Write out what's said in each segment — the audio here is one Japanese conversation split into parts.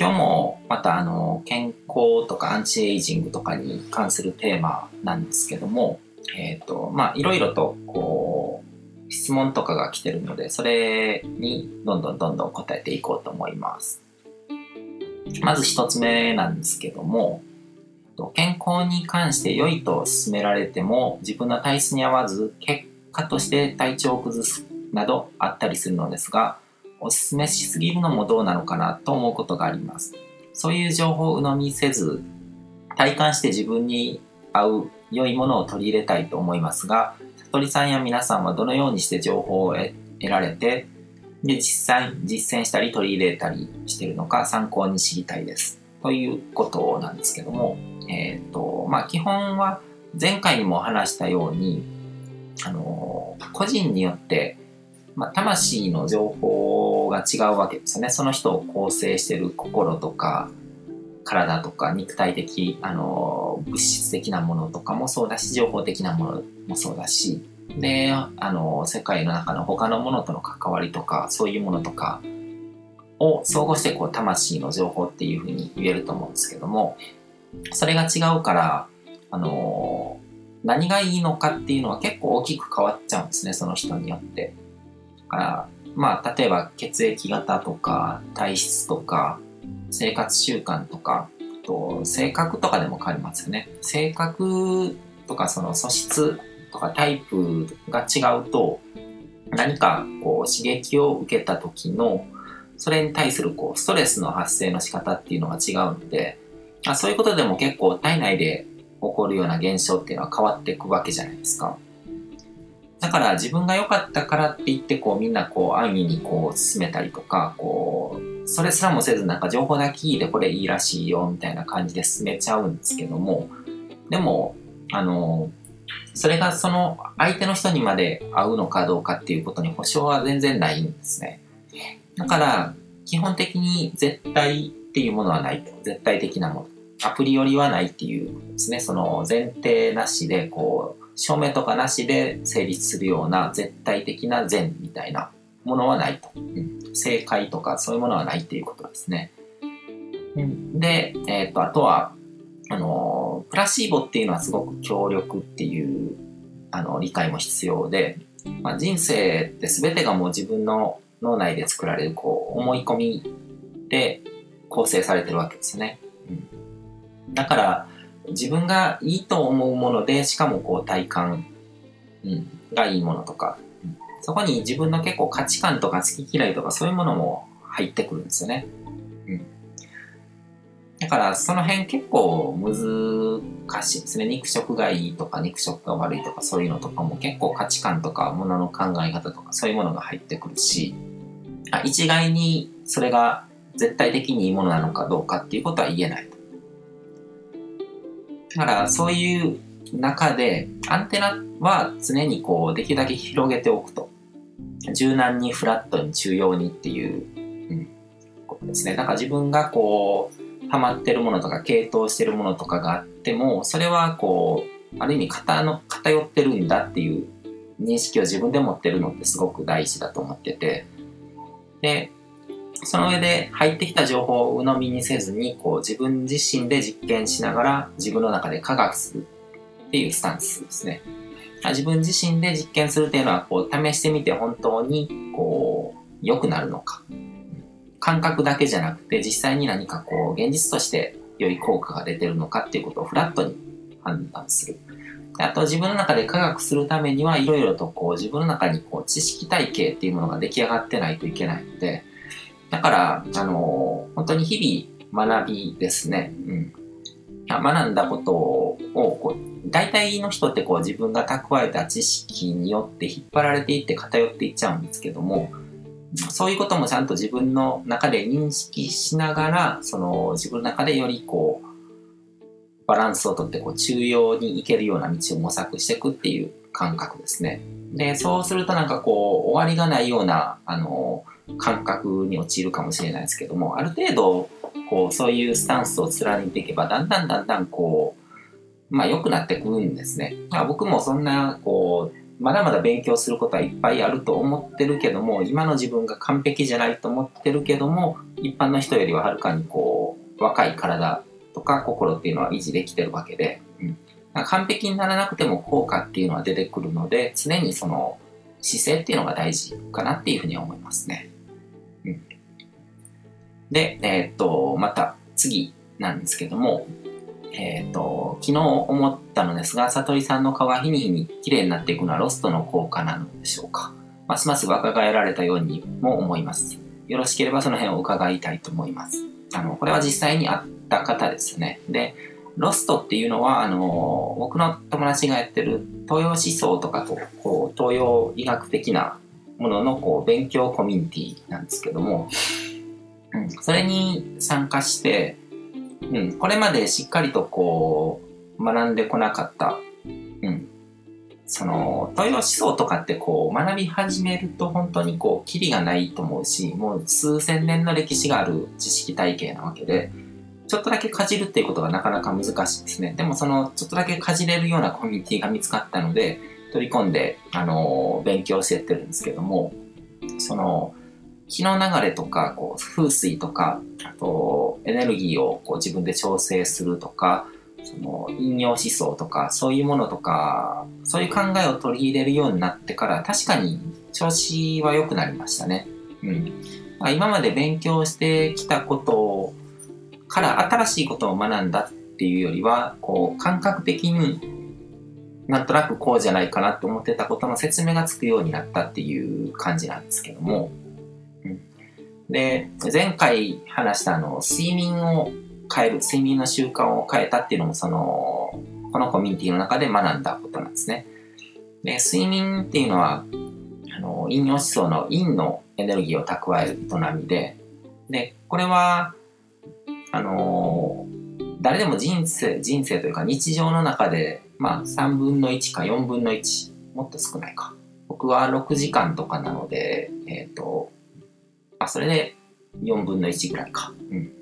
今日もまたあの健康とかアンチエイジングとかに関するテーマなんですけども、えっ、と、まあいろいろとこう質問とかが来てるので、それにどんどんどんどん答えていこうと思います。まず一つ目なんですけども、健康に関して良いと勧められても自分の体質に合わず結果として体調を崩すなどあったりするのですが、おすすめしすぎるのもどうなのかなと思うことがあります。そういう情報を鵜呑みせず、体感して自分に合う良いものを取り入れたいと思いますが、悟りさんや皆さんはどのようにして情報を得られて、で、実際実践したり取り入れたりしているのか参考に知りたいです。ということなんですけども、えっ、ー、と、まあ、基本は前回にも話したように、あの、個人によって、まあ、魂の情報が違うわけですよね。その人を構成してる心とか、体とか肉体的、あの、物質的なものとかもそうだし、情報的なものもそうだし、で、あの、世界の中の他のものとの関わりとか、そういうものとかを総合して、こう、魂の情報っていうふうに言えると思うんですけども、それが違うから、あの何がいいのかっていうのは結構大きく変わっちゃうんですね、その人によって。から、まあ、例えば血液型とか体質とか生活習慣とか、と性格とかでも変わりますよね。性格とかその素質とかタイプが違うと何かこう刺激を受けた時のそれに対するこうストレスの発生の仕方っていうのが違うのであそういうことでも結構体内で起こるような現象っていうのは変わっていくわけじゃないですか。だから自分が良かったからって言ってこうみんなこう安易にこう進めたりとかこうそれすらもせずなんか情報だけ聞いてこれいいらしいよみたいな感じで進めちゃうんですけどもでもあのそれがその相手の人にまで合うのかどうかっていうことに保証は全然ないんですね。だから基本的に絶対っていうものはない。絶対的なもの。アプリよりはないっていうですね。その前提なしで、こう、証明とかなしで成立するような絶対的な善みたいなものはないと。うん、正解とかそういうものはないっていうことですね。うん、で、えっ、ー、と、あとは、あの、プラシーボっていうのはすごく強力っていう、あの、理解も必要で、まあ、人生って全てがもう自分の脳内で作られる、こう、思い込みで、構成されてるわけですね。うん、だから、自分がいいと思うもので、しかもこう体感、うん、がいいものとか、うん、そこに自分の結構価値観とか好き嫌いとかそういうものも入ってくるんですよね。うん、だからその辺結構難しいですね。肉食がいいとか肉食が悪いとかそういうのとかも結構価値観とか物の考え方とかそういうものが入ってくるし、一概にそれが絶対的にいいものなのかどうかっていうことは言えない。だからそういう中でアンテナは常にこうできるだけ広げておくと。柔軟にフラットに中央にっていう、うん、ことですね。だから自分がこうハマってるものとか系統してるものとかがあってもそれはこうある意味偏の偏ってるんだっていう認識を自分で持ってるのってすごく大事だと思っててでその上で入ってきた情報を鵜呑みにせずに、こう自分自身で実験しながら自分の中で科学するっていうスタンスですね。自分自身で実験するっていうのは、こう試してみて本当にこう良くなるのか。感覚だけじゃなくて実際に何かこう現実として良い効果が出てるのかっていうことをフラットに判断する。あと自分の中で科学するためにはいろいろとこう自分の中にこう知識体系っていうものが出来上がってないといけないので、だから、あの本当に日々学びですね。うん。学んだことを、こう、大体の人ってこう自分が蓄えた知識によって引っ張られていって偏っていっちゃうんですけども、そういうこともちゃんと自分の中で認識しながら、その自分の中でよりこう、バランスをとってこう中央に行けるような道を模索していくっていう感覚ですね。で、そうするとなんかこう、終わりがないような、あの、感覚に陥るかもしれないですけども、ある程度、こう、そういうスタンスを貫いていけば、だんだんだんだん、こう、まあ、良くなってくるんですね。まあ、僕もそんな、こう、まだまだ勉強することはいっぱいあると思ってるけども、今の自分が完璧じゃないと思ってるけども、一般の人よりははるかにこう若い体とか心っていうのは維持できてるわけで、うん、完璧にならなくても効果っていうのは出てくるので常にその姿勢っていうのが大事かなっていうふうに思いますね。で、えー、っと、また次なんですけども、えっ、と、昨日思ったのですが、悟りさんの顔が日に日に綺麗になっていくのはロストの効果なのでしょうか。ますます若返られたようにも思います。よろしければその辺を伺いたいと思います。あの、これは実際にあった方ですね。で、ロストっていうのは、あの、僕の友達がやってる東洋思想とかと、こう、東洋医学的なものの、こう、勉強コミュニティなんですけども、うん、それに参加して、うん、これまでしっかりとこう、学んでこなかった、うん、その、東洋思想とかってこう、学び始めると本当にこう、キリがないと思うし、もう数千年の歴史がある知識体系なわけで、ちょっとだけかじるっていうことがなかなか難しいですね。でもその、ちょっとだけかじれるようなコミュニティが見つかったので、取り込んで、あの、勉強してってるんですけども、その、気の流れとか、こう、風水とか、あと、エネルギーをこう自分で調整するとか、その、引用思想とか、そういうものとか、そういう考えを取り入れるようになってから、確かに調子は良くなりましたね。うん。まあ、今まで勉強してきたことから新しいことを学んだっていうよりは、こう、感覚的になんとなくこうじゃないかなって思ってたことの説明がつくようになったっていう感じなんですけども、で、前回話したあの、睡眠を変える、睡眠の習慣を変えたっていうのも、その、このコミュニティの中で学んだことなんですね。で、睡眠っていうのは、あの、陰陽思想の陰のエネルギーを蓄える営みで、で、これは、あの、誰でも人生、人生というか日常の中で、まあ、3分の1か4分の1、もっと少ないか。僕は6時間とかなので、えっ、ー、と、あ、それで4分の1ぐらいか。うん。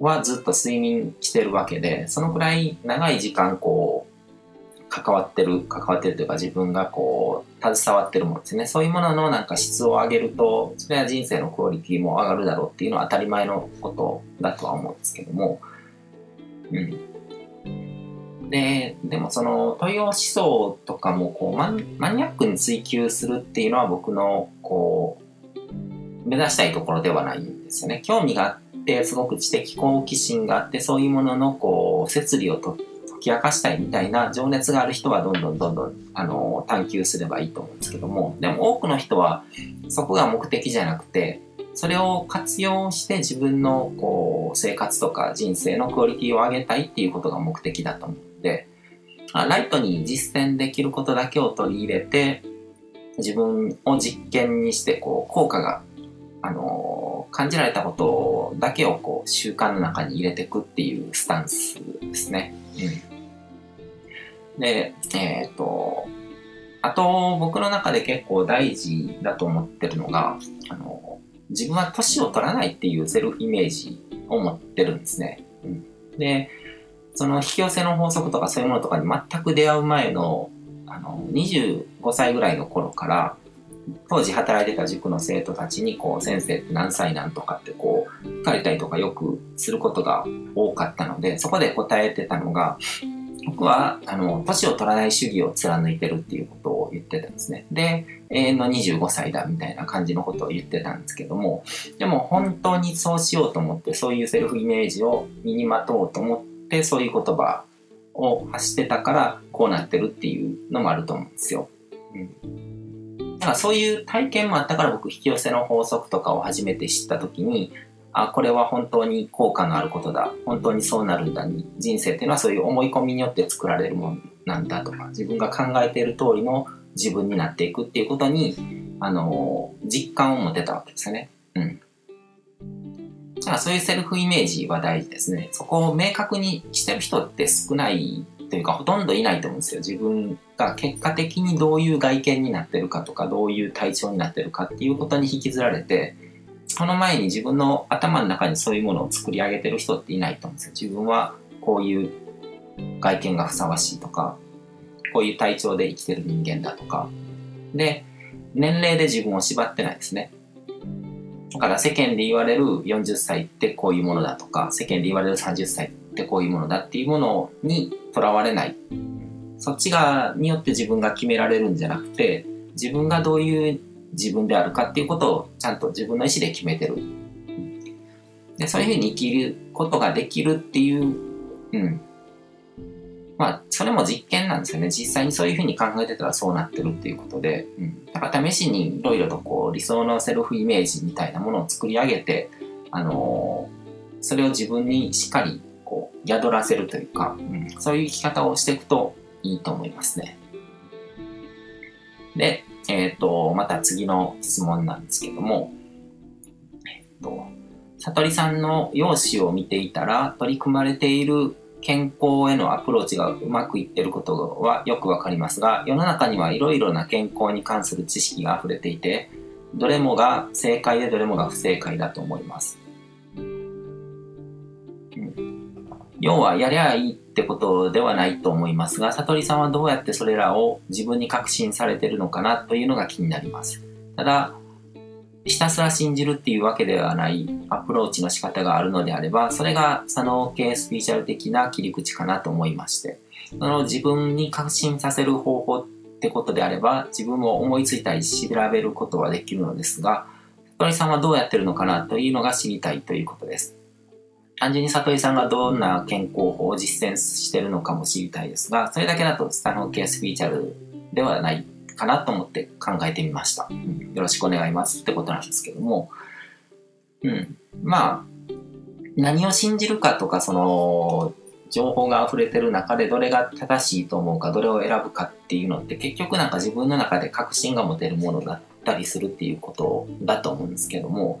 はずっと睡眠してるわけで、そのくらい長い時間こう、関わってる、関わってるというか自分がこう、携わってるものですね。そういうもののなんか質を上げると、それは人生のクオリティも上がるだろうっていうのは当たり前のことだとは思うんですけども、うん。で、でもその問いを思想とかもこうマニアックに追求するっていうのは僕のこう目指したいところではないんですよね。興味があって、すごく知的好奇心があって、そういうもののこう、摂理を解き明かしたいみたいな情熱がある人はどんどんどんどん、あの、探求すればいいと思うんですけども、でも多くの人はそこが目的じゃなくて、それを活用して自分のこう生活とか人生のクオリティを上げたいっていうことが目的だと思うので、ライトに実践できることだけを取り入れて、自分を実験にしてこう効果があの、感じられたことだけをこう習慣の中に入れていくっていうスタンスですね。うん。で、えっ、ー、と、あと僕の中で結構大事だと思ってるのが、あの、自分は年を取らないっていうセルフイメージを持ってるんですね。うん、で、その引き寄せの法則とかそういうものとかに全く出会う前の、あの、25歳ぐらいの頃から、当時働いてた塾の生徒たちに、こう、先生って何歳なんとかってこう、聞かれたりとかよくすることが多かったので、そこで答えてたのが、僕は、あの、年を取らない主義を貫いてるっていうことを言ってたんですね。で、永遠の25歳だみたいな感じのことを言ってたんですけども、でも本当にそうしようと思って、そういうセルフイメージを身にまとうと思って、そういう言葉を発してたから、こうなってるっていうのもあると思うんですよ。うんだからそういう体験もあったから僕引き寄せの法則とかを初めて知った時にあこれは本当に効果のあることだ本当にそうなるんだに人生っていうのはそういう思い込みによって作られるものなんだとか自分が考えている通りの自分になっていくっていうことにあの実感を持てたわけですよね。うん。だからそういうセルフイメージは大事ですね。そこを明確にしてる人って少ないというかほとんどいないと思うんですよ。自分が結果的にどういう外見になってるかとか、どういう体調になってるかっていうことに引きずられて、その前に自分の頭の中にそういうものを作り上げてる人っていないと思うんですよ。自分はこういう外見がふさわしいとか、こういう体調で生きてる人間だとか。で、年齢で自分を縛ってないですね。だから世間で言われる40歳ってこういうものだとか、世間で言われる30歳ってこういうものだっていうものにとらわれない。そっちが、によって自分が決められるんじゃなくて、自分がどういう自分であるかっていうことをちゃんと自分の意思で決めてる。で、そういうふうに生きることができるっていう、うん。まあ、それも実験なんですよね。実際にそういうふうに考えてたらそうなってるっていうことで、うん。だから試しにいろいろとこう理想のセルフイメージみたいなものを作り上げて、あのー、それを自分にしっかりこう宿らせるというか、うん、そういう生き方をしていくといいと思いますね。で、えっ、ー、と、また次の質問なんですけども、えっ、ー、と、悟りさんの容姿を見ていたら取り組まれている健康へのアプローチがうまくいってることはよくわかりますが、世の中にはいろいろな健康に関する知識が溢れていて、どれもが正解でどれもが不正解だと思います。要は、やりゃいいってことではないと思いますが、悟りさんはどうやってそれらを自分に確信されてるのかなというのが気になります。ただ、ひたすら信じるっていうわけではないアプローチの仕方があるのであれば、それが左脳系スピーチャル的な切り口かなと思いまして、その自分に確信させる方法ってことであれば、自分も思いついたり調べることはできるのですが、悟りさんはどうやってるのかなというのが知りたいということです。単純に悟りさんがどんな健康法を実践してるのかも知りたいですが、それだけだと左脳系スピーチャルではないかなと思って考えてみました。うん、よろしくお願いますってことなんですけども、うん。まあ、何を信じるかとか、その、情報が溢れてる中でどれが正しいと思うか、どれを選ぶかっていうのって結局なんか自分の中で確信が持てるものだったりするっていうことだと思うんですけども、